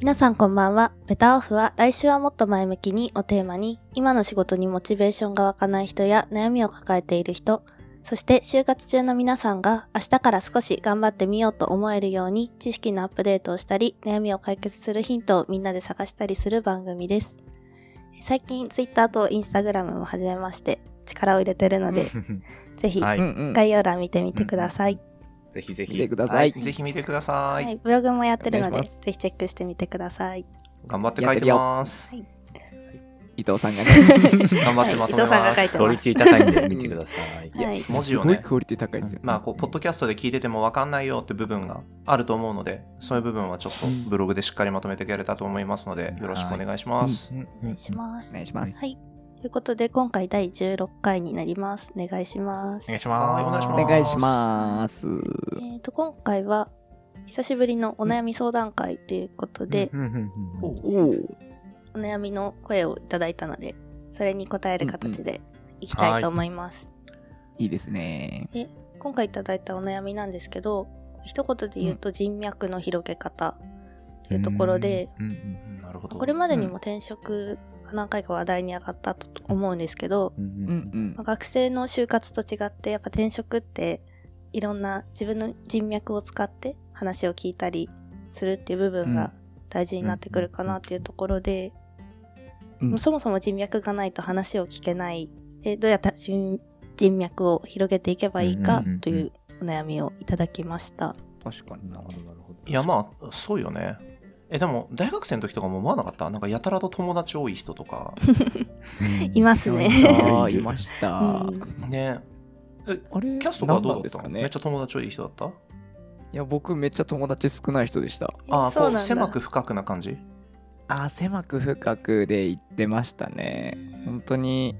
皆さんこんばんは。ベタオフは来週はもっと前向きにをテーマに、今の仕事にモチベーションが湧かない人や悩みを抱えている人、そして就活中の皆さんが明日から少し頑張ってみようと思えるように知識のアップデートをしたり、悩みを解決するヒントをみんなで探したりする番組です。最近 Twitter と Instagram も始めまして力を入れてるので、ぜひ概要欄見てみてください。ぜひぜひ。見てくださいはぜひ見てくださ。はいい、ブログもやってるのでぜひチェックしてみてください。頑張って書いてます。伊藤さんがね。頑張ってまとめ伊藤さんがます。書いてます。クオリティ高いんで見てください。はい。文字をね、すごいクオリティ高いですよ。まあ、こう、ポッドキャストで聞いてても分かんないよって部分があると思うので、そういう部分はちょっとブログでしっかりまとめていけれたと思いますので、よろしくお願いします。うんお願いしますお。願いします。はい。ということで、今回第16回になります。お願いします。お願いしはいお願いしま。ますお願いします。えっ、と、今回は、久しぶりのお悩み相談会ということで、うんうんうんおおお。お悩みの声をいただいたので、それに答える形でいきたいと思います。いいですね。今回いただいたお悩みなんですけど、一言で言うと人脈の広げ方というところで。これまでにも転職が何回か話題に上がったと思うんですけど、うんうんうんまあ。学生の就活と違ってやっぱ転職っていろんな自分の人脈を使って話を聞いたりするっていう部分が大事になってくるかなっていうところで、うんもうそもそも人脈がないと話を聞けないでどうやって人人脈を広げていけばいいかというお悩みをいただきました。確かになるほどなるほど。いや、まあ、そうよね。え、でも、大学生の時とかも思わなかった？なんか、やたらと友達多い人とか。いますね。ああ、いました。うんねあれキャストがどうだった？の、ですかね？めっちゃ友達多い人だった？いや、僕めっちゃ友達少ない人でした。ああ、こう、そうなんだ狭く深くな感じ？あー狭く深くで言ってましたね。本当に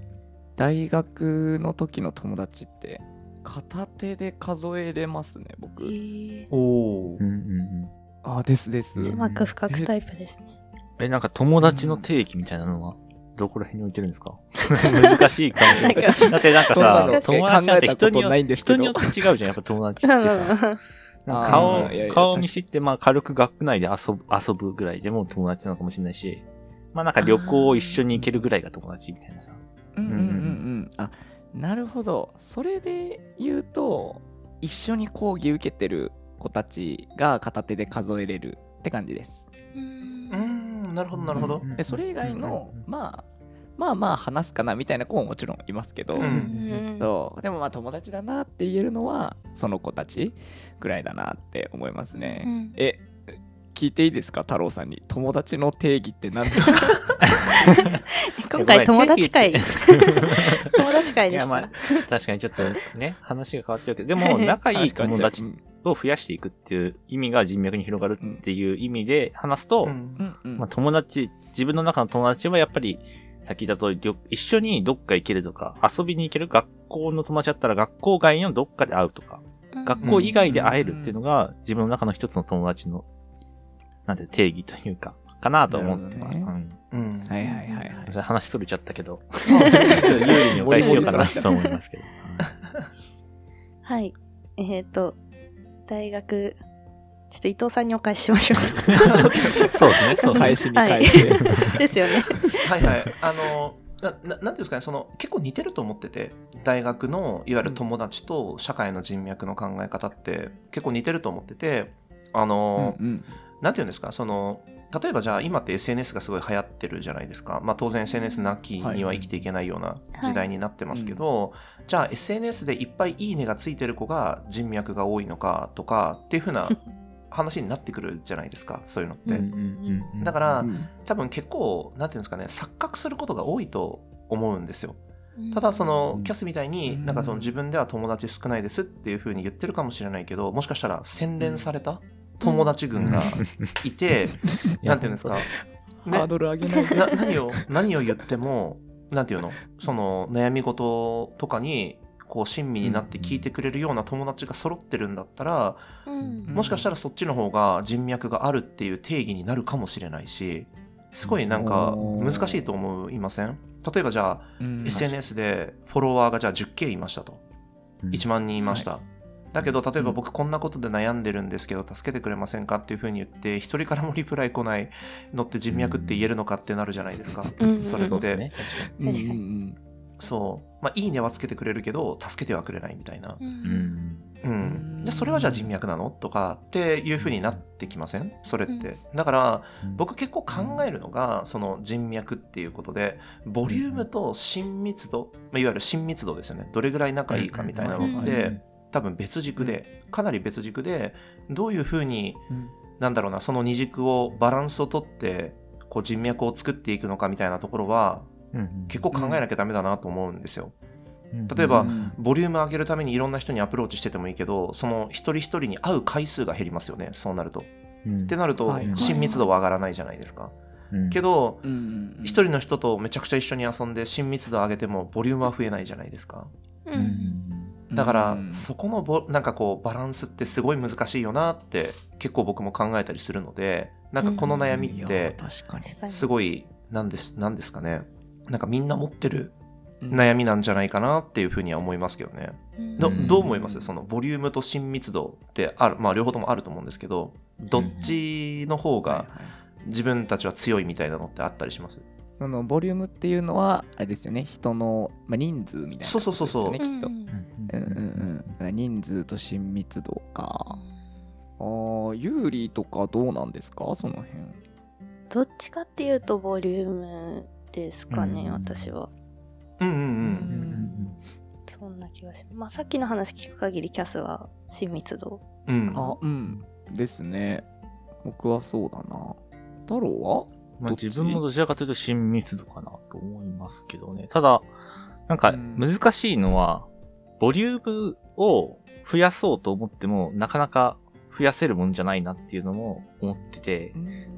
大学の時の友達って片手で数えれますね、僕。えーおおうんうんうん。あーですです。狭く深くタイプですね。え、なんか友達の定義みたいなのは、どこら辺に置いてるんですか？難しいかもしれない。だってなんかさの、友達なんて人によないんですけど人によって違うじゃん、やっぱ友達ってさ。なんか顔顔見知って、まあ軽く学区内で遊ぶ、遊ぶぐらいでも友達なのかもしれないし、まあなんか旅行を一緒に行けるぐらいが友達みたいなさ。うんうんうんうん。あなるほど。それで言うと、一緒に講義受けてる子たちが片手で数えれるって感じです。ううんなるほど、なるほど。でそれ以外の、うんまあ、まあまあ話すかなみたいな子ももちろんいますけど、そう。でもまあ友達だなって言えるのはその子たちぐらいだなって思いますね。うん。え聞いていいですか？太郎さんに。友達の定義って何？ですか今回友達会。友達会いや、でした。まあ、確かにちょっとね、話が変わっちゃうけど、でも仲いい友達うんを増やしていくっていう意味が人脈に広がるっていう意味で話すと、うんまあ友達、自分の中の友達はやっぱり、さっき言った通り、りょ一緒にどっか行けるとか、遊びに行ける学校の友達だったら学校外のどっかで会うとか、うん学校以外で会えるっていうのが自分の中の一つの友達の、なんて定義というか、かなと思ってます。なうんうん。はいはいはいはいそれ話それちゃったけど、有利にお返ししようかなと思いますけど。はい。えっ、と、大学、ちょっと伊藤さんにお返ししましょ そうですね、そうですね返。しに返して、う。ですよね。はいはい。あの、な、ななんていうんですかね、その、結構似てると思ってて、大学の、いわゆる友達と社会の人脈の考え方って、結構似てると思ってて、あの、うんうんなんていうんですか、その、例えばじゃあ今って SNS がすごい流行ってるじゃないですか。まあ当然 SNS なきには生きていけないような時代になってますけど、じゃあ SNS でいっぱいいいねがついてる子が人脈が多いのかとかっていうふうな 話になってくるじゃないですか、そういうのって。うんだから、うん多分結構、なんていうんですかね、錯覚することが多いと思うんですよ。ただそのうん。キャスみたいにうん。なんかその自分では友達少ないですっていうふうに言ってるかもしれないけどもしかしたら洗練された友達群がいて、なんていうんですか、ね。ハードル上げない。でな何を何を言ってもなんていうの？その悩み事とかにこう親身になって聞いてくれるような友達が揃ってるんだったら、うん。もしかしたらそっちの方が人脈があるっていう定義になるかもしれないしすごいなんか難しいと思いません？例えばじゃあ、うん。SNS でフォロワーがじゃあ 10K いましたと、1万人いました、だけど例えば僕こんなことで悩んでるんですけど助けてくれませんかっていうふうに言って一人からもリプライ来ないのって人脈って言えるのかってなるじゃないですか、うんそれって。そうまあ、いいねはつけてくれるけど助けてはくれないみたいな、ううん。ん。うん、じゃあそれはじゃあ人脈なのとかっていうふうになってきません？それって。だから僕結構考えるのがその人脈っていうことでボリュームと親密度、まあ、いわゆる親密度ですよね。どれぐらい仲いいかみたいなのうんって多分別軸でかなり別軸でどういうふうにうん。なんだろうなその二軸をバランスをとってこう人脈を作っていくのかみたいなところは結構考えなきゃダメだなと思うんですよ。例えばうんボリューム上げるためにいろんな人にアプローチしててもいいけどその一人一人に会う回数が減りますよねそうなると。うん、ってなると親密度は上がらないじゃないですか。うん。けどうんうんうん。一人の人とめちゃくちゃ一緒に遊んで親密度上げてもボリュームは増えないじゃないですか。だからうん。そこのボなんかこうバランスってすごい難しいよなって結構僕も考えたりするのでなんかこの悩みってすごいなんですなんですかね。なんかみんな持ってるうん。悩みなんじゃないかなっていうふうには思いますけどね。うん。どうん。どう思います？そのボリュームと親密度ってあるまあ両方ともあると思うんですけどどっちの方が自分たちは強いみたいなのってあったりします？そのボリュームっていうのはあれですよね。人の、まあ、人数みたいなそうそうそうそう。きっと。うんうんうんうん。人数と親密度か。あー有利とかどうなんですか？その辺。どっちかっていうとボリュームですかね、うん。私は。うんうんううんん。そんな気がします。まあさっきの話聞く限りキャスは親密度。うん。あうん。ですね。僕はそうだな。太郎は？まあ、どっち？自分もどちらかというと親密度かなと思いますけどね。ただ、なんかうん。難しいのは、ボリュームを増やそうと思っても、なかなか増やせるもんじゃないなっていうのも思ってて、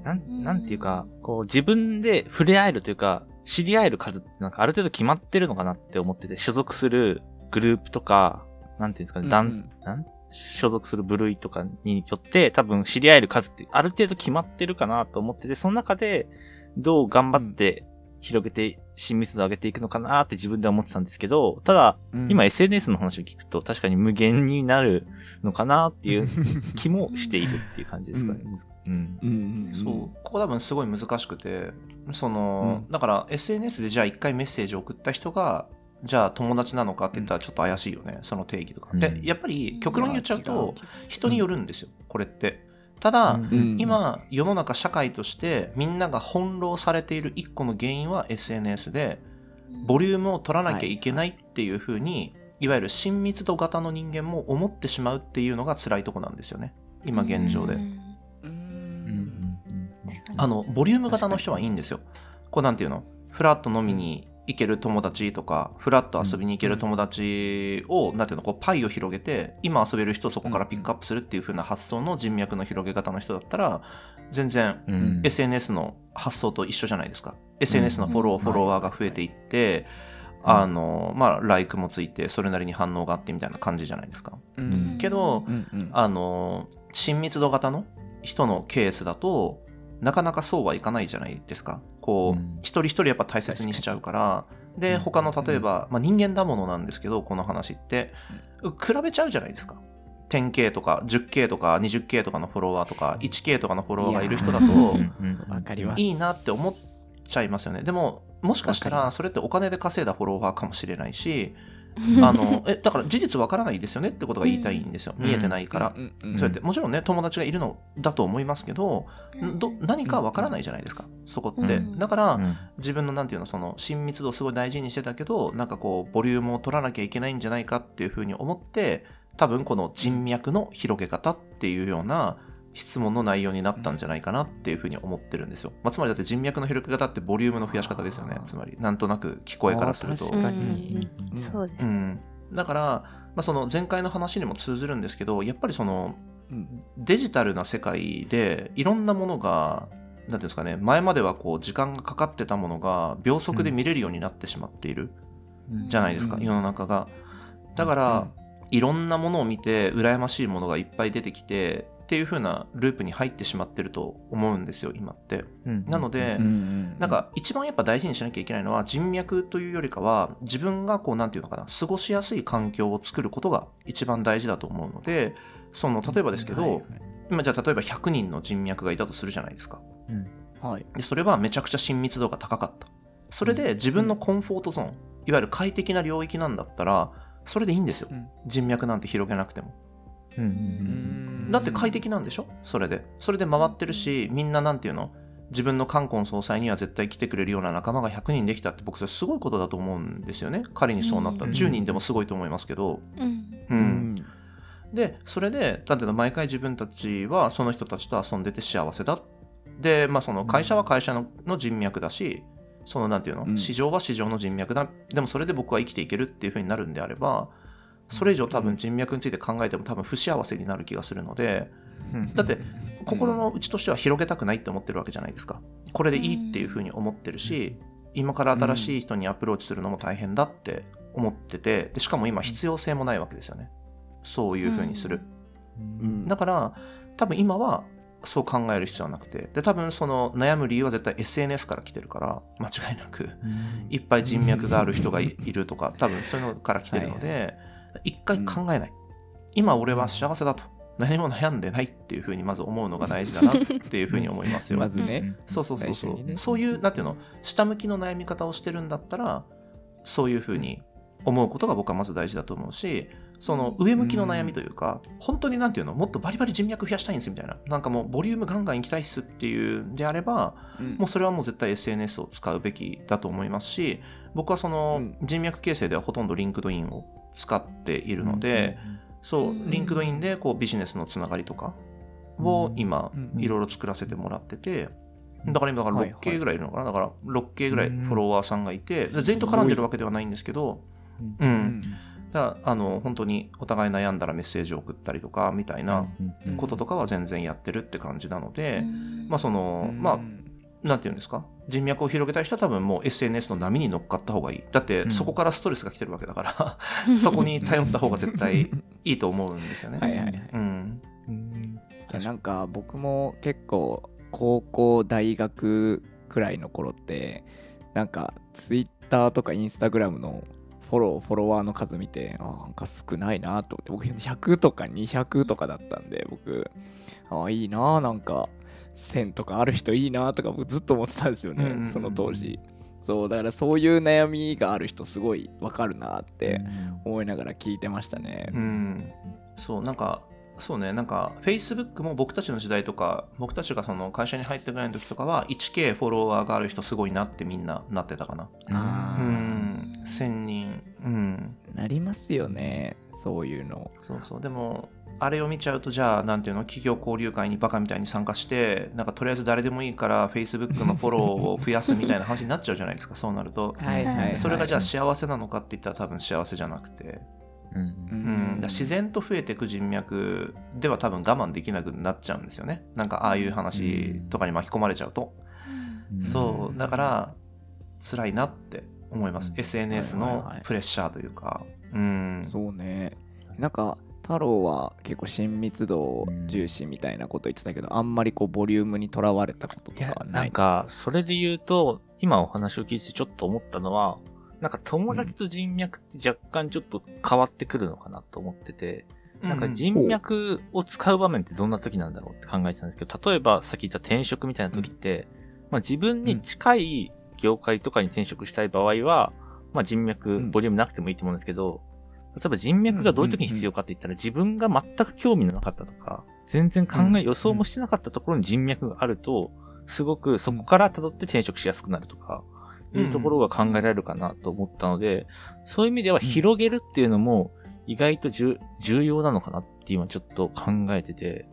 なん、なんていうか、こう自分で触れ合えるというか、知り合える数ってなんかある程度決まってるのかなって思ってて、所属するグループとか、なんていうんですかね、団、うん。なん？所属する部類とかによって多分知り合える数ってある程度決まってるかなと思ってて、その中でどう頑張って広げて親密度を上げていくのかなって自分では思ってたんですけど、ただ、うん今 SNS の話を聞くと確かに無限になるのかなっていう 気もしているっていう感じですかね。うん。うんうんうんそうここ多分すごい難しくてその、だから SNS でじゃあ一回メッセージを送った人がじゃあ友達なのかって言ったらちょっと怪しいよね、その定義とか。でうんやっぱり極論言っちゃうと人によるんですよこれって。ただ、うん。うん。今世の中社会としてみんなが翻弄されている一個の原因は SNS でボリュームを取らなきゃいけないっていうふうに、いわゆる親密度型の人間も思ってしまうっていうのが辛いとこなんですよね。今現状で。うん。ううん。ん。あのボリューム型の人はいいんですよ。こうなんていうの？フラッと飲みに行ける友達とかフラッと遊びに行ける友達を、なんていうのこうパイを広げて今遊べる人をそこからピックアップするっていう風な発想の人脈の広げ方の人だったら全然うん。SNS の発想と一緒じゃないですか。SNS のフォロー、うんフォロワーが増えていって、うんあの、まあ、ライクもついて、それなりに反応があってみたいな感じじゃないですか。うん。けどあの、親密度型の人のケースだと、なかなかそうはいかないじゃないですか。こう、うん。一人一人やっぱ大切にしちゃうから、で、うん他の例えば、まあ、人間だものなんですけど、この話って、比べちゃうじゃないですか。10K とか 10K とか 20K とかのフォロワーとか 1K とかのフォロワーがいる人だと、いいいなって思っちゃいますよね。でも、もしかしたらそれってお金で稼いだフォロワーかもしれないし、あの、え、だから事実わからないですよねってことが言いたいんですよ。うん見えてないから。うんうんそうやって、もちろんね、友達がいるのだと思いますけど、ど何かわからないじゃないですか、そこって。うんだから、うん自分のなんていうの、その親密度をすごい大事にしてたけど、なんかこう、ボリュームを取らなきゃいけないんじゃないかっていうふうに思って、多分この人脈の広げ方っていうような質問の内容になったんじゃないかなっていうふうに思ってるんですよ。まあ、つまりだって人脈の広げ方ってボリュームの増やし方ですよねつまり、なんとなく聞こえからすると。確かにそうですね。うん。だから、まあ、その前回の話にも通ずるんですけど、やっぱりその、うんデジタルな世界でいろんなものが、なんていうんですかね、前まではこう時間がかかってたものが秒速で見れるようになってしまっているじゃないですか、うん世の中が。だから、いろんなものを見て羨ましいものがいっぱい出てきてっていう風なループに入ってしまってると思うんですよ今って。うんなので、うんなんか一番やっぱ大事にしなきゃいけないのは人脈というよりかは自分がこうなんていうのかな過ごしやすい環境を作ることが一番大事だと思うのでその例えばですけど、はい今じゃあ例えば100人の人脈がいたとするじゃないですか。はい。でそれはめちゃくちゃ親密度が高かった。それで自分のコンフォートゾーンいわゆる快適な領域なんだったらそれでいいんですよ。うん。人脈なんて広げなくてもうんうんだって快適なんでしょ？それで。それで回ってるしみんななんていうの？自分の冠婚葬祭には絶対来てくれるような仲間が100人できたって僕それすごいことだと思うんですよね。仮にそうなったら。うん10人でもすごいと思いますけど。うん。う、うん。んでそれでだっての？毎回自分たちはその人たちと遊んでて幸せだ。でまあその会社は会社のの人脈だしそのなんていうの、うん。市場は市場の人脈だ。でもそれで僕は生きていけるっていう風になるんであればそれ以上多分人脈について考えても多分不幸せになる気がするのでうん。だって心の内としては広げたくないって思ってるわけじゃないですか。これでいいっていう風に思ってるし今から新しい人にアプローチするのも大変だって思っててでしかも今必要性もないわけですよね。そういう風にする、うん。だから多分今はそう考える必要はなくてで多分その悩む理由は絶対 SNS から来てるから間違いなく。いっぱい人脈がある人がいいるとか多分そういうのから来てるので一回考えない、今俺は幸せだと。何も悩んでないっていうふうにまず思うのが大事だなっていうふうに思いますよ。まずね。そうそうそうそう、ね。そういうなんていうの？下向きの悩み方をしてるんだったらそういうふうに思うことが僕はまず大事だと思うしその上向きの悩みというか、本当になんていうの？もっとバリバリ人脈増やしたいんですみたいな。なんかもうボリュームガンガン行きたいっすっていうんであればもうそれはもう絶対 SNS を使うべきだと思いますし僕はそのうん。人脈形成ではほとんど LinkedIn を使っているので、そううん。 LinkedIn でこうビジネスのつながりとかを今うんいろいろ作らせてもらっててだから今だからはいはい。6K ぐらいいるのかな？だから 6K ぐらいフォロワーさんがいて全員と絡んでるわけではないんですけどううんんだからあの本当にお互い悩んだらメッセージを送ったりとかみたいなうんこととかは全然やってるって感じなので、うん。まあその、まあなんていうんですか？人脈を広げたい人は多分もう SNS の波に乗っかった方がいい。だってうん。そこからストレスが来てるわけだから、そこに頼った方が絶対いいと思うんですよね。はいはいはい。うん。なんか僕も結構高校大学くらいの頃ってなんかツイッターとかインスタグラムのフォローフォロワーの数見てあーなんか少ないなと思って僕100とか200とかだったんで僕。あーいいなーなんか1000とかある人いいなーとか僕ずっと思ってたんですよね、うんうんうんその当時。そうだからそういう悩みがある人すごいわかるなーって思いながら聞いてましたね、うん、そうなんかそうねなんか Facebook も僕たちの時代とか僕たちがその会社に入ったぐらいの時とかは 1K フォロワーがある人すごいなってみんななってたかな。うん。1000人。うん。なりますよねそういうの。そうそうでもあれを見ちゃうとじゃあなんていうの企業交流会にバカみたいに参加してなんかとりあえず誰でもいいから Facebook のフォローを増やすみたいな話になっちゃうじゃないですかそうなると、はい。はい。はいそれがじゃあ幸せなのかって言ったら多分幸せじゃなくて、うんうん、自然と増えていく人脈では多分我慢できなくなっちゃうんですよね。なんかああいう話とかに巻き込まれちゃうと、うん。そう。だから辛いなって思います、うん。SNS のプレッシャーというか。うん。そうね。なんか太郎は結構親密度重視みたいなこと言ってたけど、あんまりこうボリュームにとらわれたこととかは、なないんか、それで言うと、今お話を聞いてちょっと思ったのは、なんか友達と人脈って若干ちょっと変わってくるのかなと思ってて、なんか人脈を使う場面ってどんな時なんだろうって考えてたんですけど、例えばさっき言った転職みたいな時って、まあ自分に近い業界とかに転職したい場合は、まあ人脈、うん。ボリュームなくてもいいと思うんですけど、例えば人脈がどういう時に必要かって言ったら、自分が全く興味のなかったとか、全然考え、うん予想もしてなかったところに人脈があると、すごくそこから辿って転職しやすくなるとか、いうところが考えられるかなと思ったので、そういう意味では広げるっていうのも意外と重重要なのかなって今ちょっと考えてて、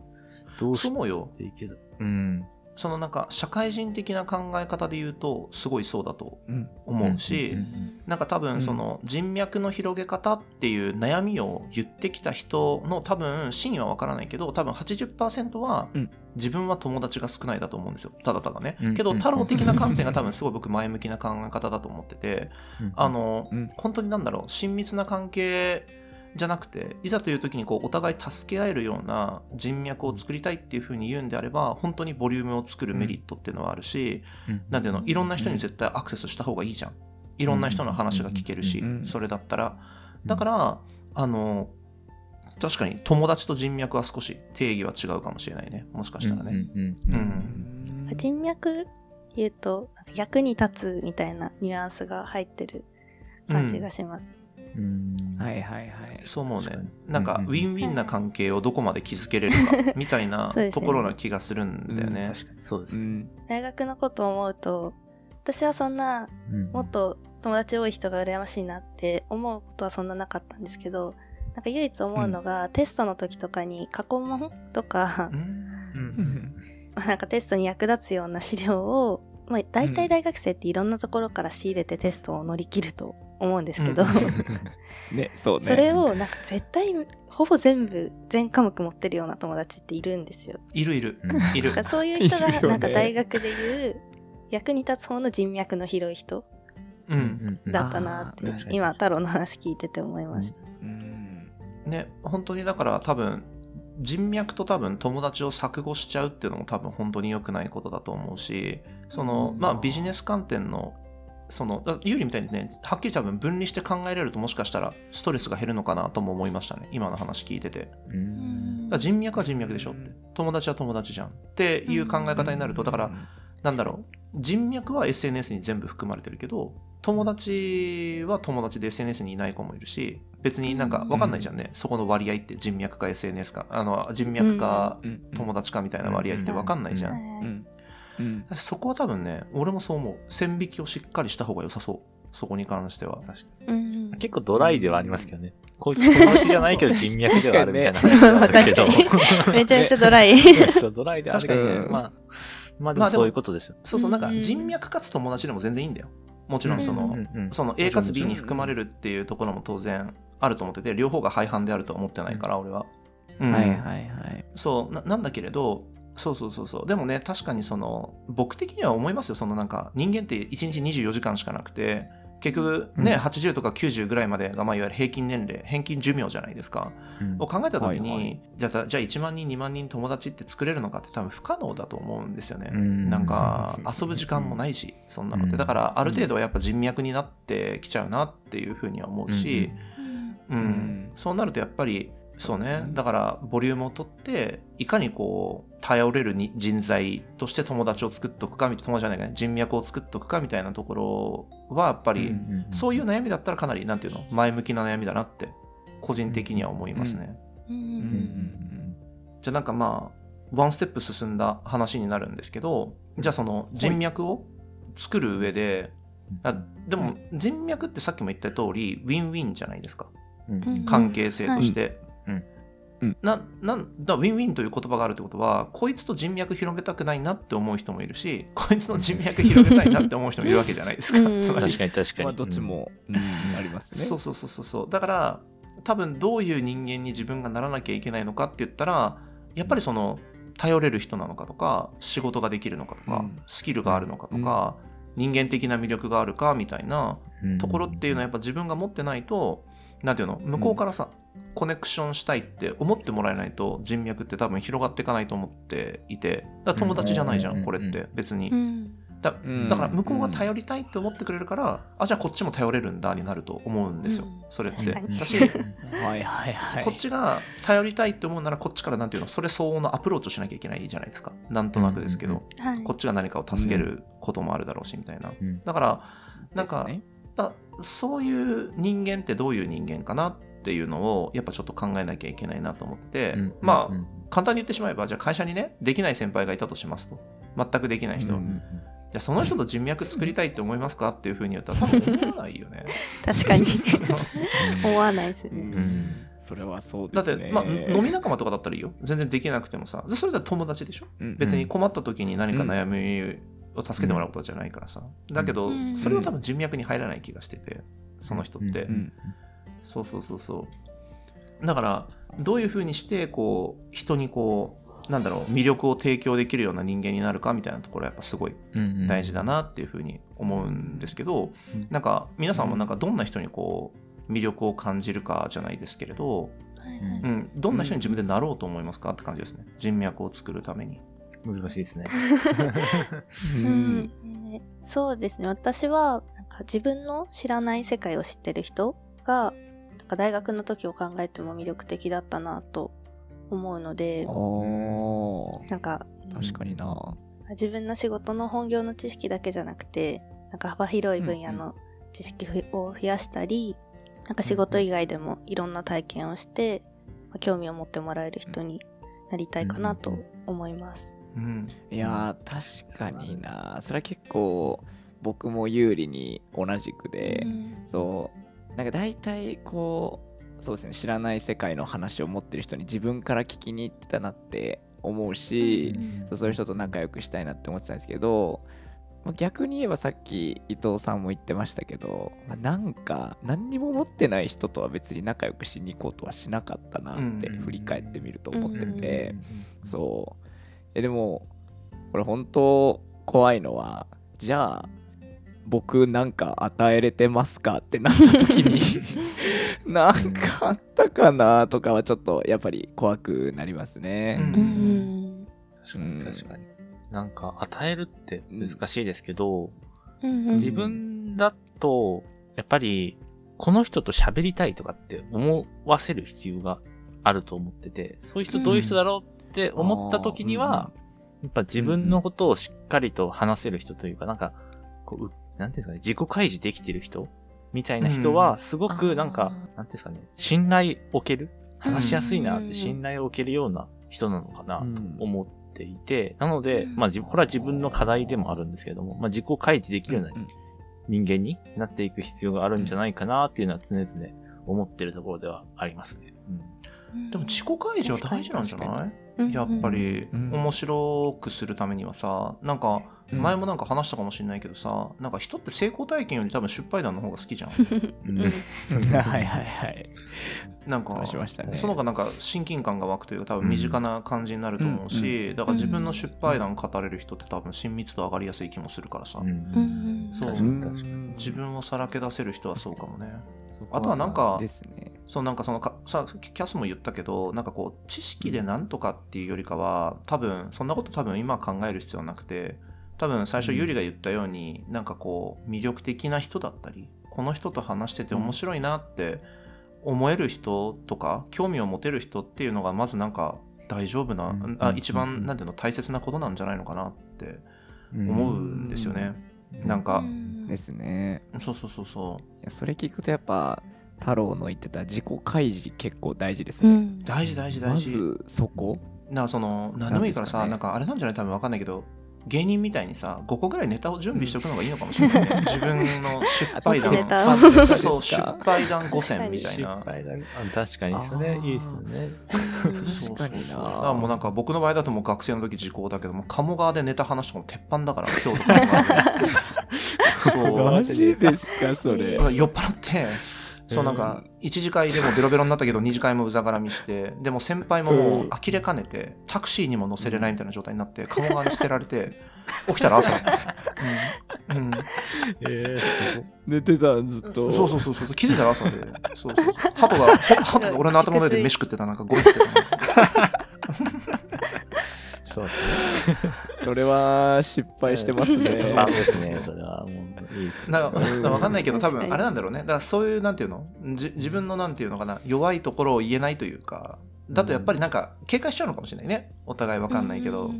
どうしていける？うん。そのなんか社会人的な考え方で言うとすごいそうだとうん。思うし、なんか多分その人脈の広げ方っていう悩みを言ってきた人の多分真意はわからないけど多分80%はうん。自分は友達が少ないだと思うんですよ。ただただね、うんけど太郎的な観点が多分すごい僕前向きな考え方だと思っててうん。あの、うん。本当になんだろう親密な関係じゃなくていざという時にこうお互い助け合えるような人脈を作りたいっていうふうに言うんであれば本当にボリュームを作るメリットっていうのはあるし、なんていうのいろんな人に絶対アクセスした方がいいじゃん。いろんな人の話が聞けるし、うん。それだったら。だからあの確かに友達と人脈は少し定義は違うかもしれないね。もしかしたらね、うん。うん。ううん。ん。人脈言うとなんか役に立つみたいなニュアンスが入ってる感じがします、うんはいはいはい。そう思うね。なんかうんうんウィンウィンな関係をどこまで築けれるかみたいな ところな気がするんだよね、確かにそうです。ね。うん。大学のことを思うと私はそんなうんもっと友達多い人が羨ましいなって思うことはそんななかったんですけどなんか唯一思うのが、テストの時とかに過去問とか なんかテストに役立つような資料を、まあ、大体大学生っていろんなところから仕入れてテストを乗り切ると思うんですけど、うん。ねそうね。それをなんか絶対ほぼ全部全科目持ってるような友達っているんですよ。いるいる。うん。いる。そういう人が なんか大学でいう役に立つ方の人脈の広い人うん。うんだったなってあー確かに。今太郎の話聞いてて思いました。うん。ね本当にだから多分人脈と多分友達を錯誤しちゃうっていうのも多分本当に良くないことだと思うしそのうん。まあビジネス観点のそのだ有利みたいにねはっきり多分分離して考えれるともしかしたらストレスが減るのかなとも思いましたね。今の話聞いてて。人脈は人脈でしょって。友達は友達じゃんっていう考え方になるとだからなんだろう。人脈は SNS に全部含まれてるけど友達は友達で SNS にいない子もいるし別になんか分かんないじゃんね、そこの割合って人脈か SNS かあの人脈かうん。友達かみたいな割合って分かんないじゃん、はいうん。うんそこは多分ね俺もそう思う。線引きをしっかりした方が良さそう。そこに関しては。確かうん。に結構ドライではありますけどね。こいつ友達じゃないけど人脈ではあるみたいな。確かにね。感じがあるけど。めちゃめちゃドライ。そう、ドライである。けど、確かにまあ、まあでもそういうことですよ。そうそうなんかうん。人脈かつ友達でも全然いいんだよ。もちろんその、うんうん。うんその A かつ B に含まれるっていうところも当然あると思ってて両方が廃反であるとは思ってないから俺は、うん。はいはいはい。そうななんだけれどそうそうそうそう。でもね確かにその僕的には思いますよ。そのなんか人間って1日24時間しかなくて結局ね、うん。80とか90ぐらいまでが、まあ、いわゆる平均年齢平均寿命じゃないですか。うん。を考えた時に、はいはい。じゃあじゃあ1万人2万人友達って作れるのかって多分不可能だと思うんですよね、うん。なんか 遊ぶ時間もないしそんなのって。うん。だからある程度はやっぱ人脈になってきちゃうなっていうふうには思うし、うんん。そうなるとやっぱりそうね。だからボリュームを取っていかにこう頼れるに人材として友達を作っとくかみたいな友達じゃないかね人脈を作っとくかみたいなところはやっぱり、うんそういう悩みだったらかなりなんていうの前向きな悩みだなって個人的には思いますね、じゃあなんかまあワンステップ進んだ話になるんですけどじゃあその人脈を作る上であでも人脈ってさっきも言った通りウィンウィンじゃないですか。関係性として。うん。うん。ななんだウィンウィンという言葉があるってことはこいつと人脈広げたくないなって思う人もいるしこいつの人脈広げたいなって思う人もいるわけじゃないですか。うん。つまり。確かに確かに。まあどっちもうんありますね。そうそうそうそう。そうだから多分どういう人間に自分がならなきゃいけないのかって言ったらやっぱりその頼れる人なのかとか仕事ができるのかとか、うん。スキルがあるのかとか、人間的な魅力があるかみたいなうん。ところっていうのはやっぱ自分が持ってないとなんていうの？向こうからさ、コネクションしたいって思ってもらえないと人脈って多分広がっていかないと思っていてだから友達じゃないじゃうんんこれって別に。うん。だうん。だから向こうが頼りたいって思ってくれるからあじゃあこっちも頼れるんだになると思うんですようん。それって。確かに。だし はいはいはい。こっちが頼りたいって思うならこっちからなんていうのそれ相応のアプローチをしなきゃいけないじゃないですか。なんとなくですけど、はい。こっちが何かを助けることもあるだろうしみたいな、うん。だからなんか、ね。だそういう人間ってどういう人間かなっていうのをやっぱちょっと考えなきゃいけないなと思って、うんまあ、うん。簡単に言ってしまえばじゃあ会社にねできない先輩がいたとしますと。全くできない人、うんじゃあその人と人脈作りたいって思いますかっていうふうに言ったら多分思わないよね。確かに。思わないですね。うん。それはそうだって、まあ、飲み仲間とかだったらいいよ。全然できなくてもさ。でそれじゃ友達でしょ？うん。別に困った時に何か悩みを助けてもらうことじゃないからさ、だけど、うん。それは多分人脈に入らない気がしててその人って、うんそうそうそうそう。だからどういうふうにしてこう人にこうなんだろう魅力を提供できるような人間になるかみたいなところはやっぱすごい大事だなっていうふうに思うんですけど、うん。なんか皆さんもなんかどんな人にこう魅力を感じるかじゃないですけれど、うん、どんな人に自分でなろうと思いますかって感じですね。人脈を作るために。難しいですね。う うん。んえーそうですね。私はなんか自分の知らない世界を知ってる人がなんか大学の時を考えても魅力的だったなと思うのでなんか確かにな。自分の仕事の本業の知識だけじゃなくてなんか幅広い分野の知識を増やしたり、なんか仕事以外でもいろんな体験をして、まあ興味を持ってもらえる人になりたいかなと思います。うん。いやー確かにな。それは結構僕も有利に同じくで、うん。そう。なんか大体こうそうですね知らない世界の話を持ってる人に自分から聞きに行ってたなって思うし、そうそういう人と仲良くしたいなって思ってたんですけどまあ逆に言えばさっき伊藤さんも言ってましたけど、まあなんか何にも持ってない人とは別に仲良くしに行こうとはしなかったなってうん。振り返ってみると思ってうんて、そうえでもこれ本当怖いのはじゃあ僕なんか与えれてますかってなった時に なんかあったかなとかはちょっとやっぱり怖くなりますね。うんうん確かに確かに。なんか、与えるって難しいですけど、うん自分だと、やっぱり、この人と喋りたいとかって思わせる必要があると思ってて、そういう人どういう人だろうって思った時には、やっぱ自分のことをしっかりと話せる人というか、なんか、こう、うなんていうんですかね、自己開示できてる人みたいな人うは、ん。すごくなんか、なんていうんですかね、信頼を受ける話しやすいなっうん。て信頼を受けるような人なのかなとうん。思っていて、なのでう、ん。まあ、じこれは自分の課題でもあるんですけれども、まあ、自己開示できるようなうん。人間になっていく必要があるんじゃないかなっていうのは常々思ってるところではありますね。うんでも自己開示は大事なんじゃない？うんやっぱり。うん面白くするためにはさなんかうん。前もなんか話したかもしれないけどさなんか人って成功体験より多分失敗談の方が好きじゃん。うん。はいはいはい。なんか話しましたね。その方がなんか親近感が湧くというか多分身近な感じになると思うし、だから自分の失敗談語れる人って多分親密度上がりやすい気もするからさ、うんうんそう。自分をさらけ出せる人はそうかもねあとはなんかですね。そうなんかそのかさキャスも言ったけどなんかこう知識でなんとかっていうよりかは多分そんなこと多分今考える必要はなくて多分最初ゆりが言ったように、なんかこう魅力的な人だったりこの人と話してて面白いなって思える人とか興味を持てる人っていうのがまずなんか大丈夫な、うん。あうん。一番なんていうの大切なことなんじゃないのかなってうん。思うんですよね、なんか、ですね。そうそうそうそいやそれ聞くとやっぱ太郎の言ってた自己開示結構大事ですね。うん。う大事大事大事、まずそこ？なんかその何でもいいからさ、ね。なんんかあれなんじゃない？多分わかんないけど芸人みたいにさ5個ぐらいネタを準備しておくのがいいのかもしれない、ね。自分の失敗談。そう失敗談5選みたい失な確かに、それいいですよね。確かにな。そうそうだからもうなんか僕の場合だともう学生の時時効だけども鴨川でネタ話とかも鉄板だから 今日とか。そう。マジですかそれ。酔っ払ってそうなんか1次会でもベロベロになったけど2次会もうざがらみしてでも先輩ももう呆れかねてタクシーにも乗せれないみたいな状態になって鴨川に捨てられて起きたら朝。だった、うん。うん、え寝てたずっと。そうそうそうそう。気づいたら朝で。そうそうそう。鳩が鳩が俺の頭の上で飯食ってた。なんかゴミ食ってそうですね。それは失敗してますね。まあですね、それはもういいですなんかうん。わかんないけど多分あれなんだろうね。だからそういうなんていうの？じ自分のなんていうのかな？弱いところを言えないというか。だとやっぱりなんか警戒しちゃうのかもしれないね。お互いわかんないけど。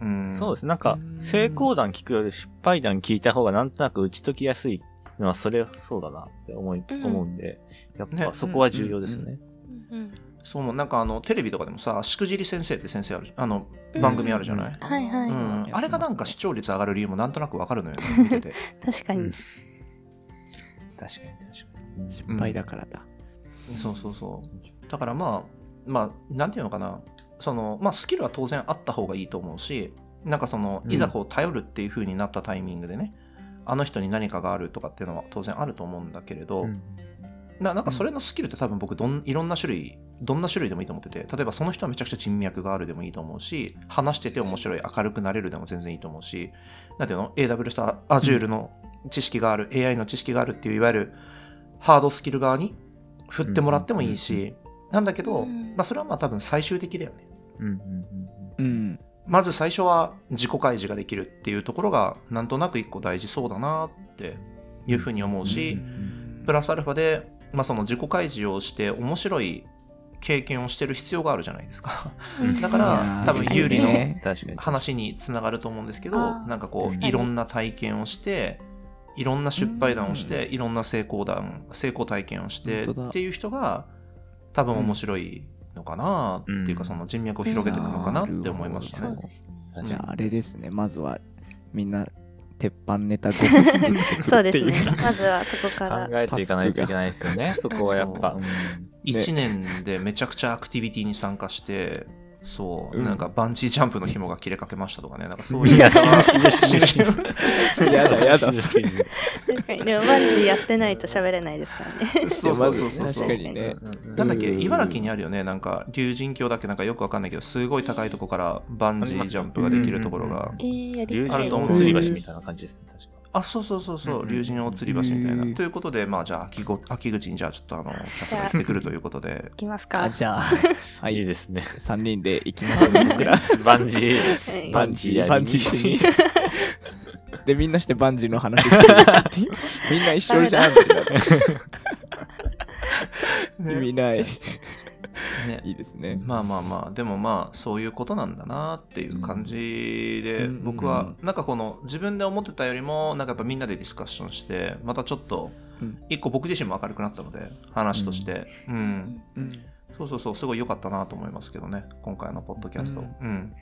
うん。そうです。なんか、成功談聞くより失敗談聞いた方がなんとなく打ち解きやすいのは、それはそうだなって思い、うん。思うんで、やっね。ぱそこは重要ですよね。うんそうなんかあのテレビとかでもさしくじり先生って先生あるあの番組あるじゃない、はいはい。うん。あれがなんか視聴率上がる理由もなんとなくわかるのよね見てて。確かに。うん。確かに確かに。失敗だからだ。そうそうそう。だからまあまあなんていうのかな。そのまあスキルは当然あった方がいいと思うしなんかそのうん。いざこう頼るっていう風になったタイミングでね、あの人に何かがあるとかっていうのは当然あると思うんだけれど、うんななんかそれのスキルって多分僕どんいろんな種類どんな種類でもいいと思ってて例えばその人はめちゃくちゃ人脈があるでもいいと思うし話してて面白い明るくなれるでも全然いいと思うしなんていうの？AWS と Azure の知識がある、AI の知識があるっていういわゆるハードスキル側に振ってもらってもいいし、なんだけど、うん。まあそれはまあ多分最終的だよね。うんうんうんまず最初は自己開示ができるっていうところがなんとなく一個大事そうだなっていうふうに思うし、プラスアルファで、まあ、その自己開示をして面白い経験をしてる必要があるじゃないですか。うん。だから多分有利の。話につながると思うんですけど、なんかこういろんな体験をして、いろんな失敗談をして、いろんな成功談、成功体験をしてっていう人が多分面白いのかなっていうか、うん。その人脈を広げていくのかなって思いましたね。じゃああれですね。まずはみんな鉄板ネタ5個そうですね。まずはそこから。考えていかないといけないですよね。そこはやっぱ。うん1年でめちゃくちゃアクティビティに参加して、そう、うん。なんかバンジージャンプの紐が切れかけましたとかね、なんかそういう。いや死ぬ死ぬ死ぬ死ぬやだやだ。確かに。でもバンジーやってないと喋れないですからね。そうそうそう。そう確かにね。なんだっけ、うん。茨城にあるよね、なんか、竜神峡だっけなんかよくわかんないけど、すごい高いとこからバンジージャンプができるところが。えー、やり竜神た吊り橋みたいな感じですね、確か。あ、そうそうそうそうう、ん竜神大吊り橋みたいな。うんということで、まあじゃあ秋ご、秋口にじゃあちょっとあの、キャスがやってくるということで。い。きますか。あじゃあ はい。いいですね。3人で行きましょう。僕ら。バンジー。はい。バンジー。バンジバンジー。ー でみんなしてバンジーの話してみんな一緒じゃんってなって意味ないね。いいですね。まあまあまあでもまあそういうことなんだなっていう感じで、うん。僕はなんかこの自分で思ってたよりもなんかやっぱみんなでディスカッションしてまたちょっとうん。一個僕自身も明るくなったので話として。うん、うん。そうそうそうすごい良かったなと思いますけどね今回のポッドキャスト。ううん。ん、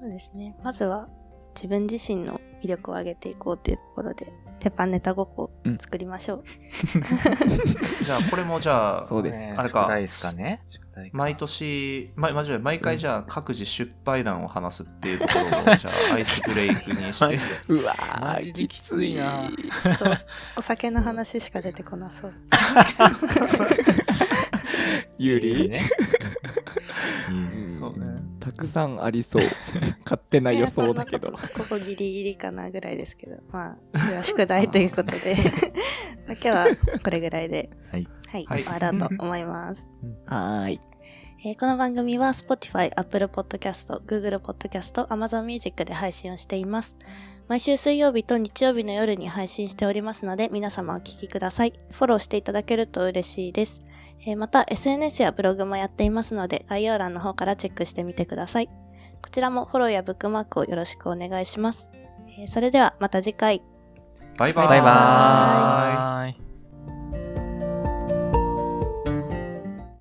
そうですね。まずは自分自身の威力を上げていこうというところで、鉄板ネタ5個作りましょう。じゃあこれもじゃあそうです。ねあれか。宿題ですかね。毎年、ま、まじ毎回じゃあ各自失敗談を話すっていうところをじゃあ アイスブレイクにして。うわマージできついな。ちょっとおお酒の話しか出てこなそう。有利？ね。うん。そうね。たくさんありそう。勝手な予想だけど。ことここギリギリかなぐらいですけど、まあ、宿題ということで、まあ今日はこれぐらいで、はい。はい、はい終わろうと思います。はーいえーこの番組は Spotify、Apple Podcast、Google Podcast、Amazon Music で配信をしています。毎週水曜日と日曜日の夜に配信しておりますので、皆様お聞きください。フォローしていただけると嬉しいです。えーまた、SNS やブログもやっていますので、概要欄の方からチェックしてみてください。こちらもフォローやブックマークをよろしくお願いします。えーそれではまた次回。バイバイバイバーイ。